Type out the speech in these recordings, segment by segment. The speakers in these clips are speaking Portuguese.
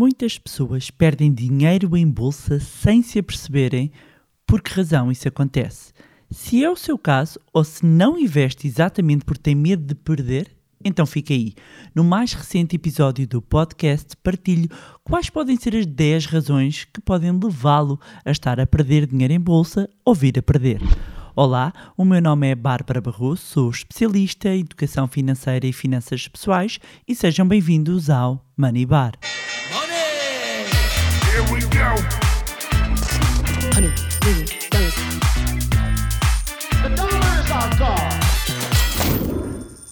Muitas pessoas perdem dinheiro em bolsa sem se aperceberem por que razão isso acontece. Se é o seu caso, ou se não investe exatamente porque tem medo de perder, então fica aí. No mais recente episódio do podcast, partilho quais podem ser as 10 razões que podem levá-lo a estar a perder dinheiro em bolsa ou vir a perder. Olá, o meu nome é Bárbara Barroso, sou especialista em educação financeira e finanças pessoais e sejam bem-vindos ao Money Bar. Here we go. Honey, million dollars. The dollar is our god.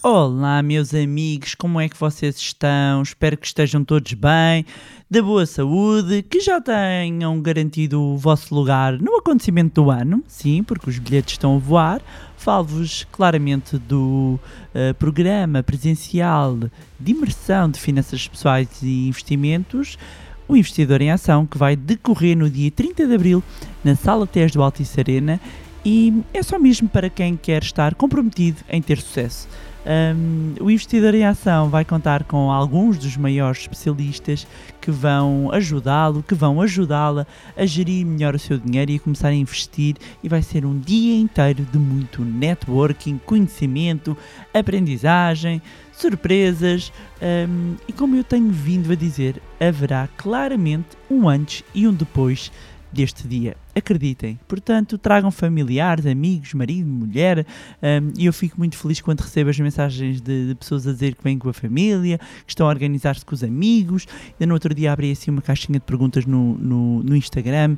Olá, meus amigos, como é que vocês estão? Espero que estejam todos bem, de boa saúde, que já tenham garantido o vosso lugar no acontecimento do ano, sim, porque os bilhetes estão a voar. Falo-vos claramente do eh, programa presencial de imersão de finanças pessoais e investimentos, o Investidor em Ação, que vai decorrer no dia 30 de Abril na Sala TES do Altice Arena e é só mesmo para quem quer estar comprometido em ter sucesso. Um, o Investidor em Ação vai contar com alguns dos maiores especialistas que vão ajudá-lo, que vão ajudá-la a gerir melhor o seu dinheiro e a começar a investir. E vai ser um dia inteiro de muito networking, conhecimento, aprendizagem, surpresas. um, e como eu tenho vindo a dizer, haverá claramente um antes e um depois deste dia. Acreditem. Portanto, tragam familiares, amigos, marido, mulher. um, e eu fico muito feliz quando recebo as mensagens de, de pessoas a dizer que vêm com a família, que estão a organizar-se com os amigos. Ainda no outro dia abri assim uma caixinha de perguntas no, no, no Instagram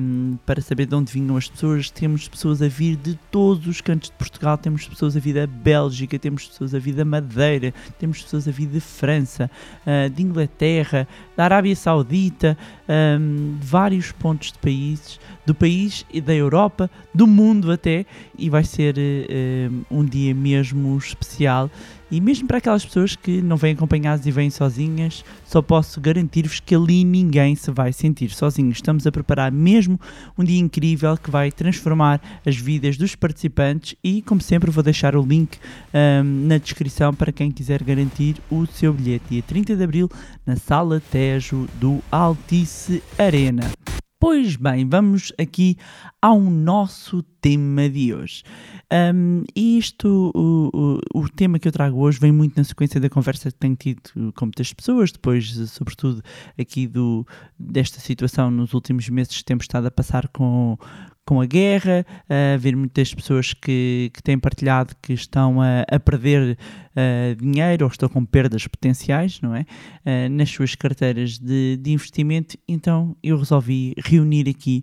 um, para saber de onde vinham as pessoas. Temos pessoas a vir de todos os cantos de Portugal, temos pessoas a vir da Bélgica, temos pessoas a vir da Madeira, temos pessoas a vir de França, ah, de Inglaterra, da Arábia Saudita, um, de vários pontos de países, do país e da Europa, do mundo até, e vai ser eh, um dia mesmo especial. E mesmo para aquelas pessoas que não vêm acompanhadas e vêm sozinhas, só posso garantir-vos que ali ninguém se vai sentir sozinho. Estamos a preparar mesmo um dia incrível que vai transformar as vidas dos participantes e, como sempre, vou deixar o link ahm, na descrição para quem quiser garantir o seu bilhete. Dia 30 de Abril, na Sala Tejo do Altice Arena. Pois bem, vamos aqui ao nosso tema de hoje. Um, e isto, o, o, o tema que eu trago hoje vem muito na sequência da conversa que tenho tido com muitas pessoas, depois, sobretudo, aqui do, desta situação nos últimos meses que temos estado a passar com, com a guerra, a ver muitas pessoas que, que têm partilhado que estão a, a perder ah, dinheiro ou estão com perdas potenciais, não é? Ah, nas suas carteiras de, de investimento. Então eu resolvi reunir aqui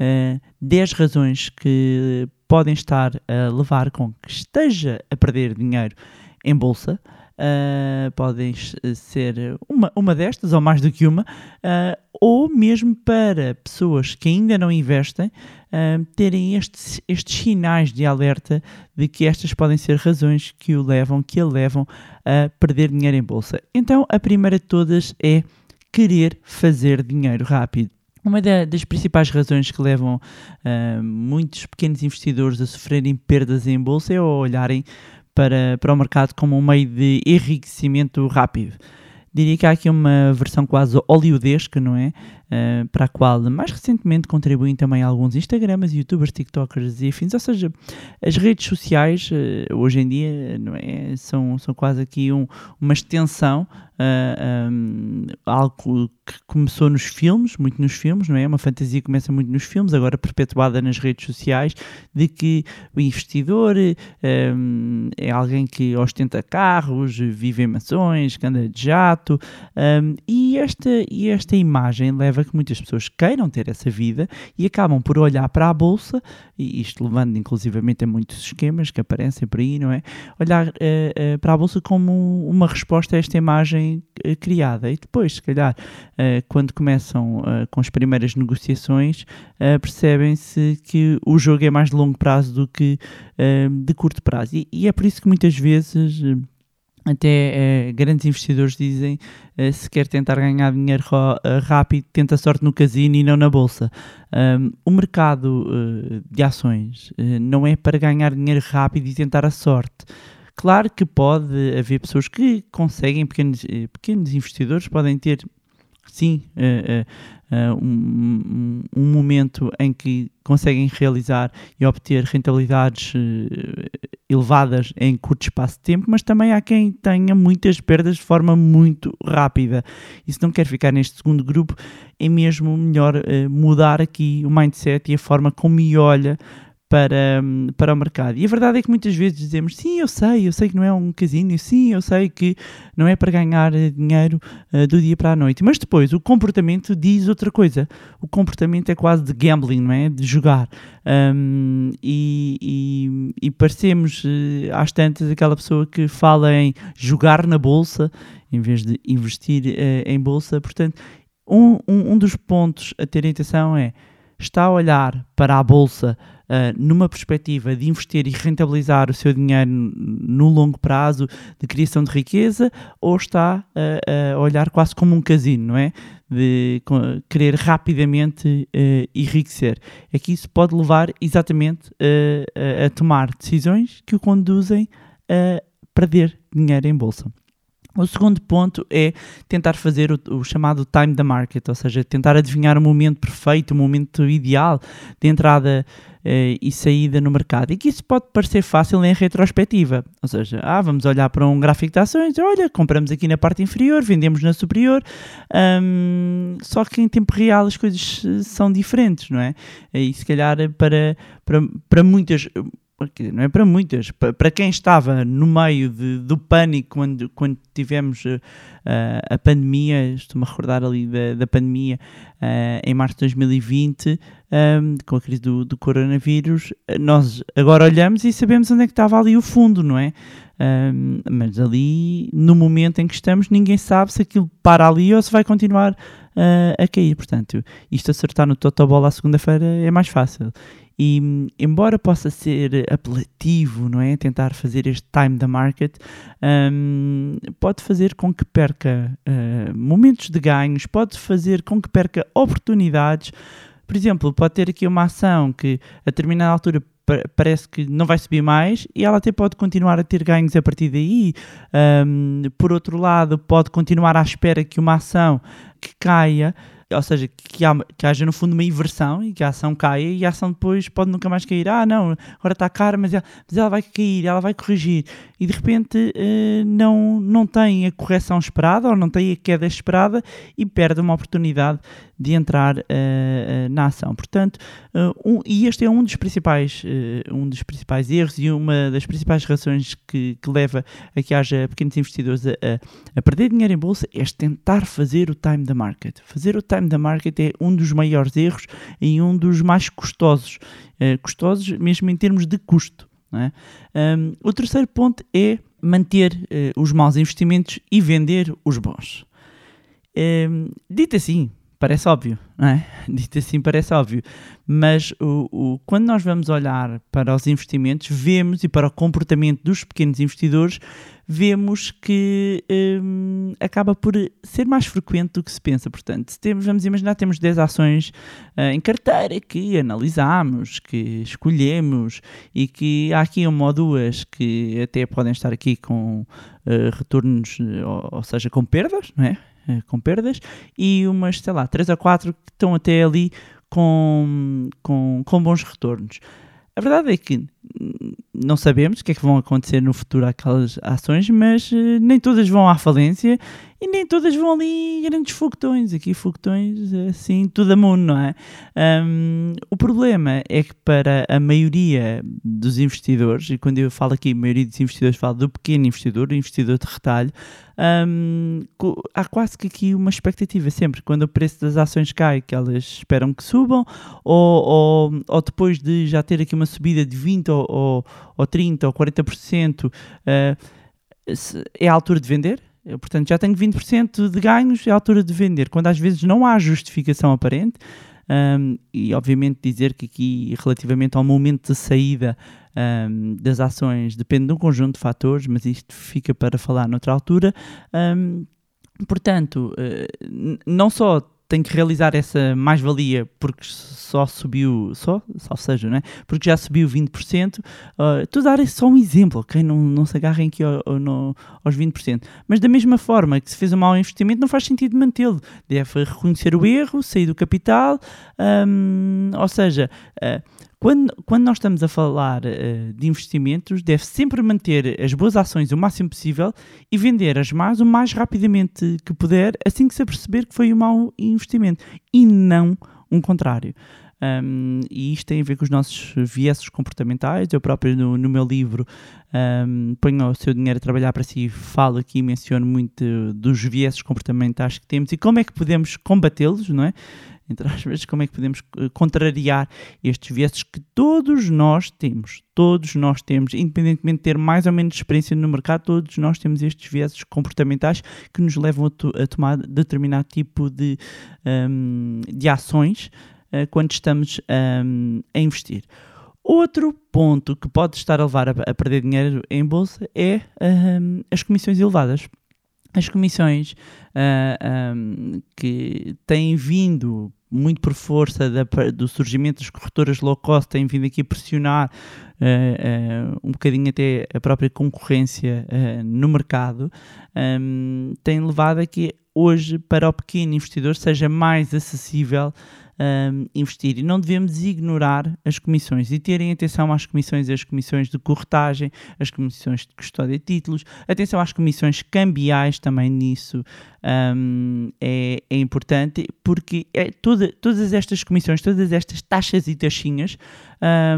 ah, 10 razões que podem estar a levar com que esteja a perder dinheiro em bolsa. Uh, podem ser uma, uma destas ou mais do que uma, uh, ou mesmo para pessoas que ainda não investem uh, terem estes, estes sinais de alerta de que estas podem ser razões que o levam, que a levam a perder dinheiro em bolsa. Então, a primeira de todas é querer fazer dinheiro rápido. Uma da- das principais razões que levam ah, muitos pequenos investidores a sofrerem perdas em bolsa é olharem para, para o mercado como um meio de enriquecimento rápido. Diria que há aqui uma versão quase hollywoodesca, não é? Ah, para a qual mais recentemente contribuem também alguns Instagrams, Youtubers, TikTokers e afins. Ou seja, as redes sociais ah, hoje em dia não é? são, são quase aqui um- uma extensão, ah, um, algo que começou nos filmes, muito nos filmes, não é? Uma fantasia que começa muito nos filmes, agora perpetuada nas redes sociais, de que o investidor um, é alguém que ostenta carros, vive em mansões, que anda de jato, e, esta, e esta imagem leva que muitas pessoas queiram ter essa vida e acabam por olhar para a bolsa, e isto levando inclusivamente a muitos esquemas que aparecem por aí, não é? Olhar eh, eh, para a bolsa como uma resposta a esta imagem eh, criada. E depois, se calhar, quando começam com as primeiras negociações, percebem-se que o jogo é mais de longo prazo do que de curto prazo. E, e é por isso que muitas vezes. Até eh, grandes investidores dizem eh, se quer tentar ganhar dinheiro ro- eh, rápido, tenta sorte no casino e não na bolsa. Um, o mercado de ações não é para ganhar dinheiro rápido e tentar a sorte. Claro que pode haver pessoas que conseguem, pequenos, pequenos investidores podem ter sim, eh, eh, eh, um, um- momento em que conseguem realizar e obter rentabilidades elevadas em curto espaço de tempo, mas também há quem tenha muitas perdas de forma muito rápida. E se não quer ficar neste segundo grupo, é mesmo melhor mudar aqui o mindset e a forma como me olha para, para o mercado. E a verdade é que muitas vezes dizemos, sim, eu sei, eu sei que não é um casino, sim, eu sei que não é para ganhar dinheiro eh, do dia para a noite. Mas depois o comportamento diz outra coisa. O comportamento é quase de gambling, não é? De jogar. Hum, e, e, e parecemos eh, às tantas aquela pessoa que fala em jogar na bolsa em vez de investir eh, em bolsa. Portanto, um, um, um dos pontos a ter atenção é está a olhar para a bolsa ah, numa perspectiva de investir e rentabilizar o seu dinheiro no longo prazo de criação de riqueza ou está a olhar quase como um casino, não é? De querer rapidamente ah, enriquecer. É que isso pode levar exatamente ah, a tomar decisões que o conduzem a perder dinheiro em bolsa. O segundo ponto é tentar fazer o, o chamado time the market, ou seja, tentar adivinhar o momento perfeito, o momento ideal de entrada eh, e saída no mercado. E que isso pode parecer fácil em retrospectiva, ou seja, ah, vamos olhar para um gráfico de ações, olha, compramos aqui na parte inferior, vendemos na superior, hum, só que em tempo real as coisas eh, são diferentes, não é? E se calhar para, para, para muitas não é para muitas, pa- para quem estava no meio de- do pânico quando, quando tivemos eh, a pandemia, estou-me a recordar ali da, da pandemia eh, em março de 2020, ehm, com a crise do, do coronavírus, eh, nós agora olhamos e sabemos onde é que estava ali o fundo, não é? Ehm, mas ali, no momento em que estamos, ninguém sabe se aquilo para ali ou se vai continuar eh, a cair. Portanto, isto acertar no Totobola à segunda-feira é mais fácil. E embora possa ser apelativo, não é? Tentar fazer este time da market, hum, pode fazer com que perca eh, momentos de ganhos, pode fazer com que perca oportunidades. Por exemplo, pode ter aqui uma ação que a determinada altura pa- parece que não vai subir mais e ela até pode continuar a ter ganhos a partir daí. Hum, por outro lado, pode continuar à espera que uma ação que caia ou seja, que, há- que haja no fundo uma inversão e que a ação caia e a ação depois pode nunca mais cair. Ah, não, agora está cara, mas ela, mas ela vai cair, ela vai corrigir. E de repente eh, não, não tem a correção esperada ou não tem a queda esperada e perde uma oportunidade de entrar eh, eh, na ação. Portanto, um- e este é um dos principais, um dos principais erros e uma das principais razões que, que leva a que haja pequenos investidores a, a- a perder dinheiro em bolsa é tentar fazer o time da market. Fazer o time da market é um dos maiores erros e um dos mais custosos. Eh, custosos mesmo em termos de custo. é? Um, o terceiro ponto é manter eh, os maus investimentos e vender os bons. Um, dito assim, parece óbvio, não é? Dito assim, parece óbvio. Mas o, o- quando nós vamos olhar para os investimentos, vemos e para o comportamento dos pequenos investidores, vemos que hum, acaba por ser mais frequente do que se pensa. Portanto, se temos, vamos imaginar temos 10 ações ah, em carteira que analisamos, que escolhemos e que há aqui uma ou duas que até podem estar aqui com ah, retornos, eh, ou, ou seja, com perdas, não é? Eh, com perdas, e umas, sei lá, 3 ou 4 que estão até ali com, com, com bons retornos. A verdade é que não sabemos o que é que vão acontecer no futuro àquelas ações, mas eh, nem todas vão à falência e nem todas vão ali grandes foguetões. Aqui foguetões assim, tudo a mundo, não é? Hum, o problema é que para a maioria dos investidores, e quando eu falo aqui maioria dos investidores, falo do pequeno investidor, do investidor de retalho, co- há quase que aqui uma expectativa sempre, quando o preço das ações cai, que elas esperam que subam, ou, ou, ou depois de já ter aqui uma subida de 20 ou, ou, ou 30 ou 40%, eh, se- é a altura de vender. Eu, portanto, já tenho 20% de ganhos, é a altura de vender. Quando às vezes não há justificação aparente, hum, e obviamente dizer que aqui, relativamente ao momento de saída hum, das ações, depende de um conjunto de fatores, mas isto fica para falar noutra altura. hum, portanto, eh, não só tem que realizar essa mais-valia porque só subiu, só, só seja, né? porque já subiu 20%. Uh, estou a dar só um exemplo, ok? Não, não se agarrem aqui ao, ao, no, aos 20%. Mas da mesma forma que se fez um mau investimento, não faz sentido mantê-lo. Deve reconhecer o erro, sair do capital, um, ou seja. Uh, quando, quando nós estamos a falar uh, de investimentos, deve sempre manter as boas ações o máximo possível e vender as más o mais rapidamente que puder, assim que se aperceber que foi um mau investimento. E não um contrário. Um, e isto tem a ver com os nossos vieses comportamentais. Eu próprio, no, no meu livro, um, ponho o seu dinheiro a trabalhar para si, falo aqui e menciono muito dos vieses comportamentais que temos e como é que podemos combatê-los, não é? Entre aspas, como é que podemos eh, contrariar estes vieses que todos nós temos. Todos nós temos, independentemente de ter mais ou menos experiência no mercado, todos nós temos estes vieses comportamentais que nos levam a, to a tomar determinado tipo de, um, de ações uh, quando estamos um, a investir. Outro ponto que pode estar a levar a, a perder dinheiro em bolsa é um, as comissões elevadas as comissões uh, um, que têm vindo muito por força da, do surgimento das corretoras low cost, têm vindo aqui a pressionar uh, uh, um bocadinho até a própria concorrência no mercado, um, tem levado a que hoje para o pequeno investidor seja mais acessível um, investir. E não devemos ignorar as comissões e terem atenção às comissões, as comissões de corretagem, as comissões de custódia de títulos, atenção às comissões cambiais também nisso um, é, é, importante, porque é toda, todas estas comissões, todas estas taxas e taxinhas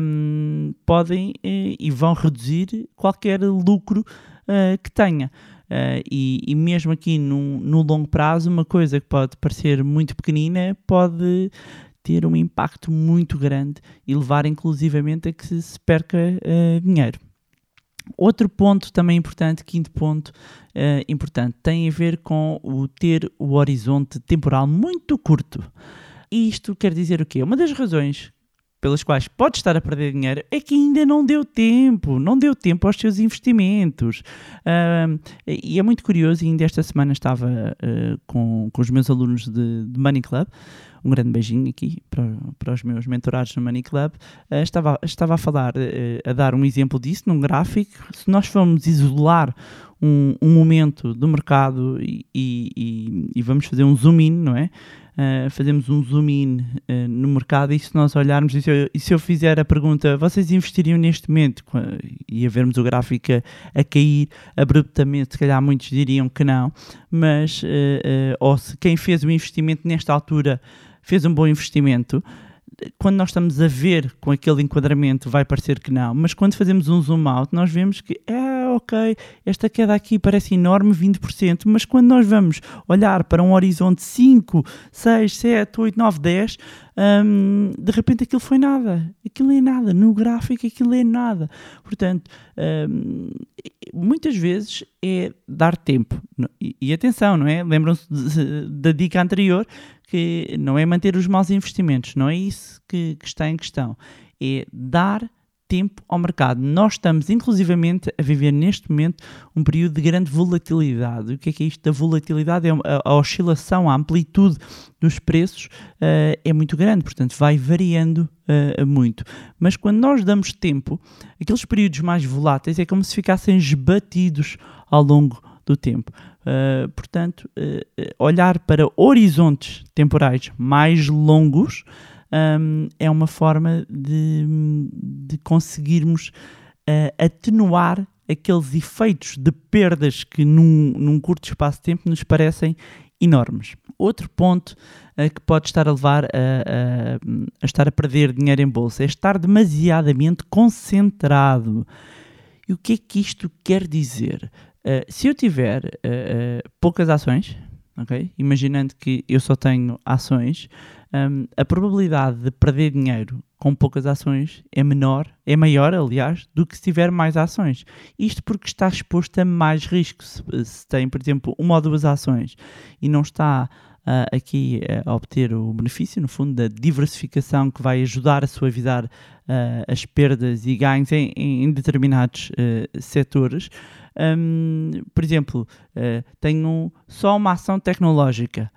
um, podem e, e vão reduzir qualquer lucro uh, que tenha. Uh, e, e, mesmo aqui no, no longo prazo, uma coisa que pode parecer muito pequenina pode ter um impacto muito grande e levar inclusivamente a que se perca uh, dinheiro. Outro ponto também importante, quinto ponto uh, importante, tem a ver com o ter o horizonte temporal muito curto. E isto quer dizer o quê? Uma das razões pelas quais pode estar a perder dinheiro é que ainda não deu tempo, não deu tempo aos seus investimentos. Uh, e é muito curioso, ainda esta semana estava uh, com, com os meus alunos de, de Money Club, um grande beijinho aqui para, para os meus mentorados no Money Club, uh, estava, estava a falar, uh, a dar um exemplo disso num gráfico. Se nós formos isolar um, um momento do mercado e, e, e, vamos fazer um zoom in, não é? Uh, fazemos um zoom in uh, no mercado e se nós olharmos e se, eu, e se, eu, fizer a pergunta vocês investiriam neste momento? E a vermos o gráfico a, a, cair abruptamente, se calhar muitos diriam que não, mas uh, ou se quem fez o investimento nesta altura fez um bom investimento, quando nós estamos a ver com aquele enquadramento vai parecer que não, mas quando fazemos um zoom out nós vemos que é ok, esta queda aqui parece enorme, 20%, mas quando nós vamos olhar para um horizonte 5, 6, 7, 8, 9, 10, um, de repente aquilo foi nada, aquilo é nada, no gráfico aquilo é nada. Portanto, um, muitas vezes é dar tempo. E, e atenção, não é? Lembram-se da dica anterior que não é manter os maus investimentos, não é isso que, que está em questão. É dar tempo ao mercado. Nós estamos, inclusivamente, a viver neste momento um período de grande volatilidade. O que é que é isto da volatilidade? É a, oscilação, a amplitude dos preços uh, é muito grande, portanto, vai variando uh, muito. Mas quando nós damos tempo, aqueles períodos mais voláteis é como se ficassem esbatidos ao longo do tempo. Uh, portanto, olhar para horizontes temporais mais longos um, é uma forma de, de conseguirmos uh, atenuar aqueles efeitos de perdas que num, num, curto espaço de tempo nos parecem enormes. Outro ponto que pode estar a levar a, a, a estar a perder dinheiro em bolsa é estar demasiadamente concentrado. E o que é que isto quer dizer? Uh, se eu tiver uh, uh, poucas ações, okay? imaginando que eu só tenho ações, um, a probabilidade de perder dinheiro com poucas ações é menor, é maior, aliás, do que se tiver mais ações. Isto porque está exposto a mais riscos. Se, se tem, por exemplo, uma ou duas ações e não está uh, aqui a obter o benefício, no fundo, da diversificação que vai ajudar a suavizar uh, as perdas e ganhos em, em determinados setores. Um, por exemplo, tenho só uma ação tecnológica.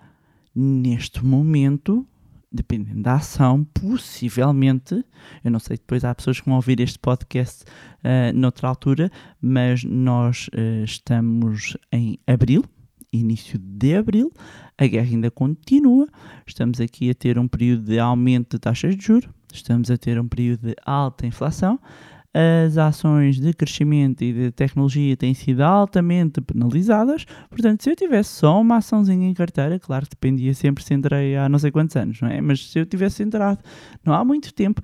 neste momento, dependendo da ação, possivelmente, eu não sei, depois há pessoas que vão ouvir este podcast uh, noutra altura, mas nós uh, estamos em abril, início de abril, a guerra ainda continua, estamos aqui a ter um período de aumento de taxas de juros, estamos a ter um período de alta inflação, as ações de crescimento e de tecnologia têm sido altamente penalizadas. Portanto, se eu tivesse só uma açãozinha em carteira, claro que dependia sempre se entrei há não sei quantos anos, não é? Mas se eu tivesse entrado não há muito tempo,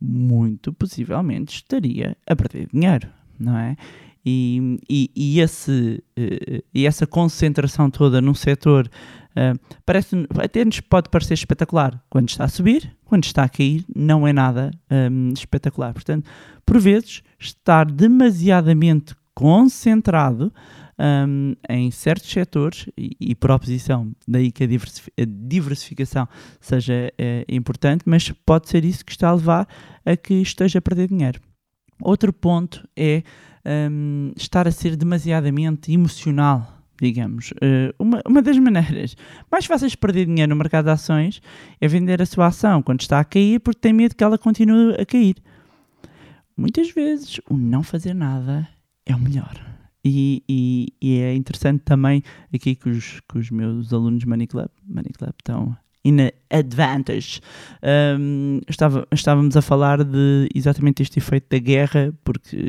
muito possivelmente estaria a perder dinheiro, não é? E, e, e, esse, uh, e essa concentração toda num setor uh, parece até nos pode parecer espetacular quando está a subir, quando está a cair, não é nada um, espetacular. Portanto, por vezes, estar demasiadamente concentrado um, em certos setores e, e por oposição, daí que a, a diversificação seja é, importante, mas pode ser isso que está a levar a que esteja a perder dinheiro. Outro ponto é um, estar a ser demasiadamente emocional digamos. Uh, uma, uma das maneiras mais fáceis de perder dinheiro no mercado de ações é vender a sua ação quando está a cair porque tem medo que ela continue a cair. Muitas vezes o não fazer nada é o melhor. E, e, e é interessante também aqui que os, que os meus alunos Money Club, Money Club estão advantage. Um, estava, estávamos a falar de exatamente este efeito da guerra, porque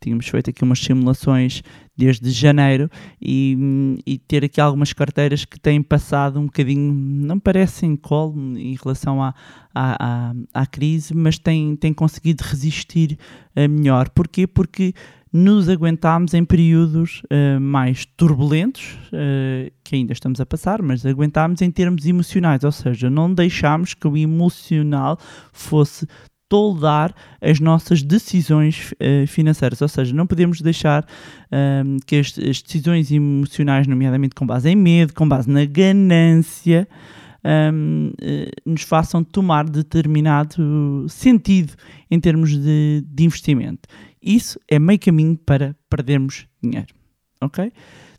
tínhamos feito aqui umas simulações desde janeiro e, e, ter aqui algumas carteiras que têm passado um bocadinho, não parecem colo em relação à, à, à, à crise, mas têm, têm conseguido resistir uh, melhor. Porquê? Porque nos aguentámos em períodos uh, mais turbulentos, uh, que ainda estamos a passar, mas aguentámos em termos emocionais, ou seja, não deixámos que o emocional fosse toldar as nossas decisões uh, financeiras, ou seja, não podemos deixar que as, as, decisões emocionais, nomeadamente com base em medo, com base na ganância, um, nos façam tomar determinado sentido em termos de, de investimento. Isso é meio caminho para perdermos dinheiro. Ok?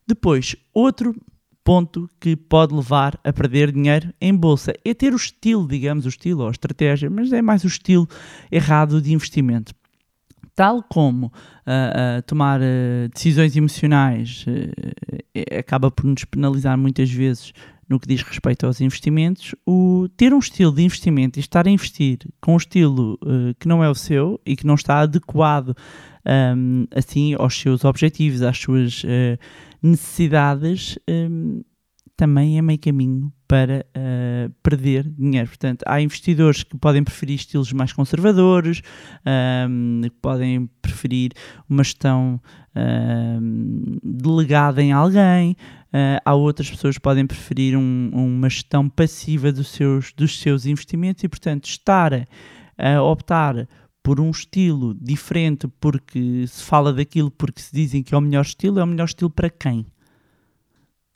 Depois, outro ponto que pode levar a perder dinheiro em bolsa é ter o estilo, digamos, o estilo ou a estratégia, mas é mais o estilo errado de investimento. Tal como uh, uh, tomar uh, decisões emocionais acaba por nos penalizar muitas vezes no que diz respeito aos investimentos, o ter um estilo de investimento e estar a investir com um estilo uh, que não é o seu e que não está adequado um, assim aos seus objetivos, às suas uh, necessidades, um, também é meio caminho para uh, perder dinheiro. Portanto, há investidores que podem preferir estilos mais conservadores, um, que podem preferir uma gestão um, delegada em alguém, Uh, há outras pessoas que podem preferir um, uma gestão passiva dos seus, dos seus investimentos e, portanto, estar a optar por um estilo diferente porque se fala daquilo porque se dizem que é o melhor estilo, é o melhor estilo para quem?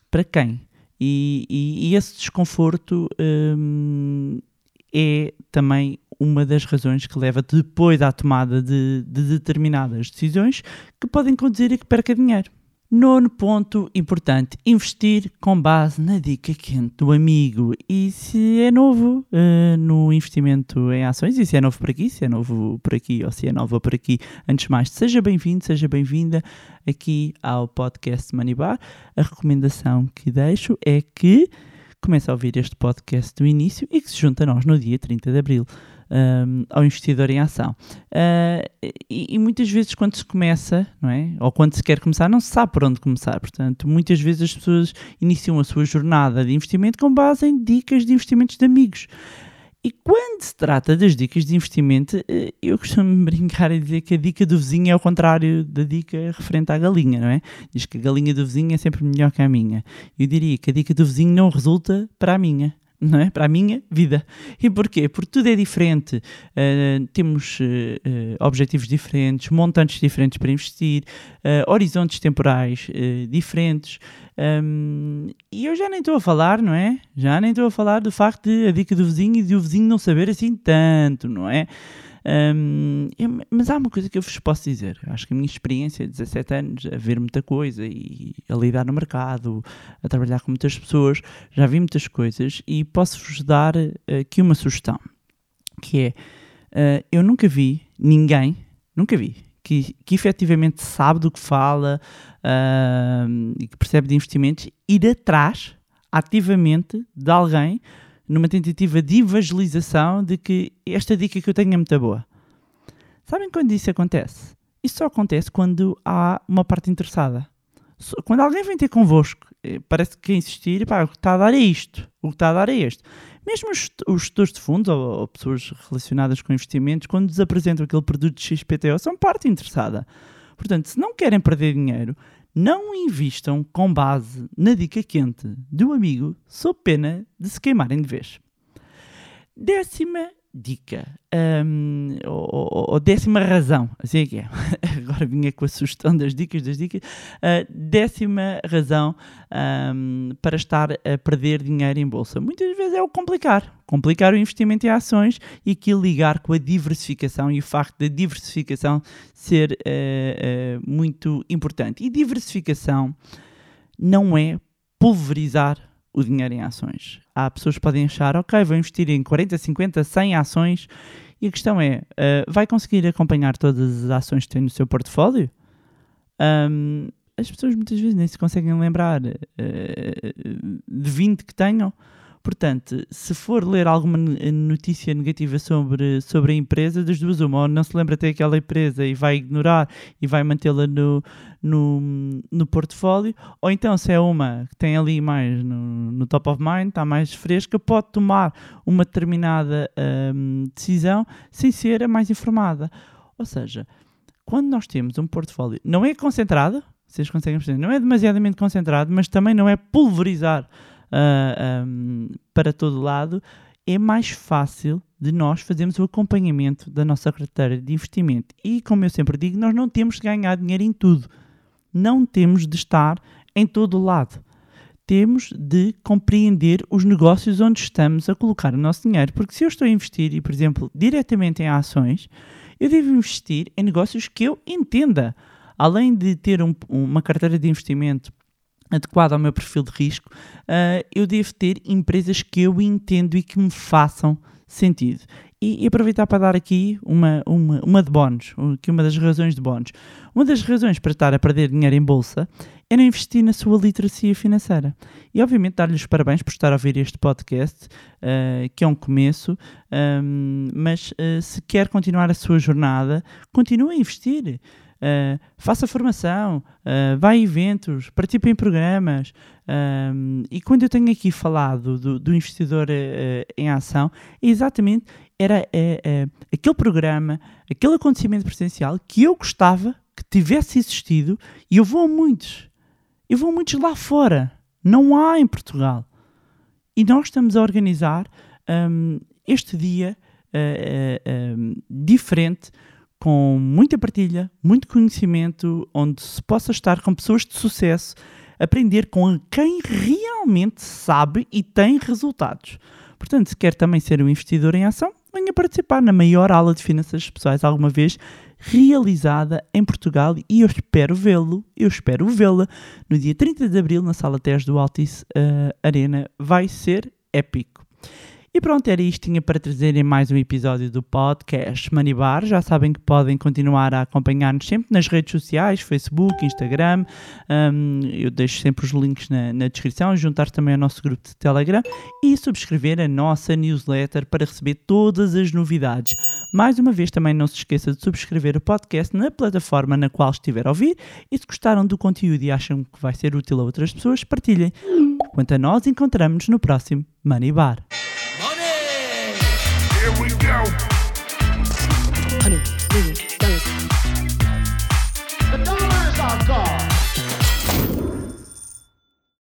Para quem? E, e, e esse desconforto hum, é também uma das razões que leva depois à tomada de, de determinadas decisões que podem conduzir a que perca dinheiro. Nono ponto importante: investir com base na dica quente do amigo. E se é novo uh, no investimento em ações, e se é novo por aqui, se é novo por aqui ou se é nova por aqui, antes de mais, seja bem-vindo, seja bem-vinda aqui ao podcast Manibar. A recomendação que deixo é que comece a ouvir este podcast do início e que se junte a nós no dia 30 de abril um, ao investidor em ação. Uh, e, e, muitas vezes quando se começa, não é? Ou quando se quer começar, não se sabe por onde começar. Portanto, muitas vezes as pessoas iniciam a sua jornada de investimento com base em dicas de investimentos de amigos. E quando se trata das dicas de investimento, eh, eu costumo brincar e dizer que a dica do vizinho é ao contrário da dica referente à galinha, não é? Diz que a galinha do vizinho é sempre melhor que a minha. Eu diria que a dica do vizinho não resulta para a minha não é? Para a minha vida. E porquê? Porque tudo é diferente. Uh, temos uh, objetivos diferentes, montantes diferentes para investir, uh, horizontes temporais diferentes. Um, e eu já nem estou a falar, não é? Já nem estou a falar do facto de a dica do vizinho e de o vizinho não saber assim tanto, não é? Hum, eu- mas há uma coisa que eu vos posso dizer. Acho que a minha experiência de 17 anos a ver muita coisa e a lidar no mercado, a trabalhar com muitas pessoas, já vi muitas coisas e posso-vos dar eh, aqui uma sugestão, que é, eh, eu nunca vi ninguém, nunca vi, que, que efetivamente sabe do que fala hum, e que percebe de investimentos, ir atrás ativamente de alguém numa tentativa de evangelização de que esta dica que eu tenho é muito boa. Sabem quando isso acontece? Isso só acontece quando há uma parte interessada. Quando alguém vem ter convosco, eh, parece que quer insistir, pá, o que está a dar é isto, o que está a dar é este. Mesmo os gestores de fundos ou, ou pessoas relacionadas com investimentos, quando nos apresentam aquele produto de XPTO, são parte interessada. Portanto, se não querem perder dinheiro, não invistam com base na dica quente do amigo, sob pena de se queimarem de vez. Décima dica, hum, ou, ou- décima razão, assim é que é. Agora vinha com a sugestão das dicas, das dicas. Ah, décima razão hum, para estar a perder dinheiro em bolsa. Muitas vezes é o complicar. Complicar o investimento em ações e aqui ligar com a diversificação e o facto da diversificação ser eh, eh, muito importante. E diversificação não é pulverizar o dinheiro em ações. Há pessoas que podem achar, ok, vou investir em 40, 50, 100 ações e a questão é, eh, vai conseguir acompanhar todas as ações que tem no seu portfólio? Ahm, as pessoas muitas vezes nem se conseguem lembrar eh, de 20 que tenham. Portanto, se for ler alguma ne- notícia negativa sobre, sobre a empresa, das duas uma, ou não se lembra até aquela empresa e vai ignorar e vai mantê-la no, no, no portfólio, ou então se é uma que tem ali mais no, no top of mind, está mais fresca, pode tomar uma determinada hum, decisão sem ser a mais informada. Ou seja, quando nós temos um portfólio, não é concentrado, vocês conseguem perceber, não é demasiadamente concentrado, mas também não é pulverizar ah, hum, para todo lado, é mais fácil de nós fazermos o acompanhamento da nossa carteira de investimento. E, como eu sempre digo, nós não temos de ganhar dinheiro em tudo. Não temos de estar em todo lado. Temos de compreender os negócios onde estamos a colocar o nosso dinheiro. Porque se eu estou a investir, e, por exemplo, diretamente em ações, eu devo investir em negócios que eu entenda. Além de ter um- uma carteira de investimento adequada ao meu perfil de risco, ah, eu devo ter empresas que eu entendo e que me façam sentido. E, e aproveitar para dar aqui uma, uma, uma de bónus, aqui uma das razões de bónus. Uma das razões para estar a perder dinheiro em bolsa é não investir na sua literacia financeira. E obviamente dar-lhe os parabéns por estar a ouvir este podcast, ah, que é um começo, ahm, mas ah, se quer continuar a sua jornada, continue a investir. Uh, faça formação, uh, vá a eventos, participe em programas. um, e quando eu tenho aqui falado do, do investidor uh, em ação, exatamente era aquele programa, aquele acontecimento presencial que eu gostava que tivesse existido e eu vou a muitos. Eu vou a muitos lá fora. Não há em Portugal. E nós estamos a organizar um, este dia uh, uh, diferente com muita partilha, muito conhecimento, onde se possa estar com pessoas de sucesso, aprender com quem realmente sabe e tem resultados. Portanto, se quer também ser um investidor em ação, venha participar na maior aula de finanças pessoais alguma vez realizada em Portugal e eu espero vê-lo, eu espero vê-la no dia 30 de Abril na Sala 10 do Altice uh, Arena. Vai ser épico. E pronto, era isto tinha para trazer em mais um episódio do podcast Money Bar. Já sabem que podem continuar a acompanhar-nos sempre nas redes sociais, Facebook, Instagram. Um, eu deixo sempre os links na, na descrição. Juntar também ao nosso grupo de Telegram e subscrever a nossa newsletter para receber todas as novidades. Mais uma vez, também não se esqueça de subscrever o podcast na plataforma na qual estiver a ouvir. E se gostaram do conteúdo e acham que vai ser útil a outras pessoas, partilhem. Quanto a nós, encontramos-nos no próximo Money Bar. Here we go.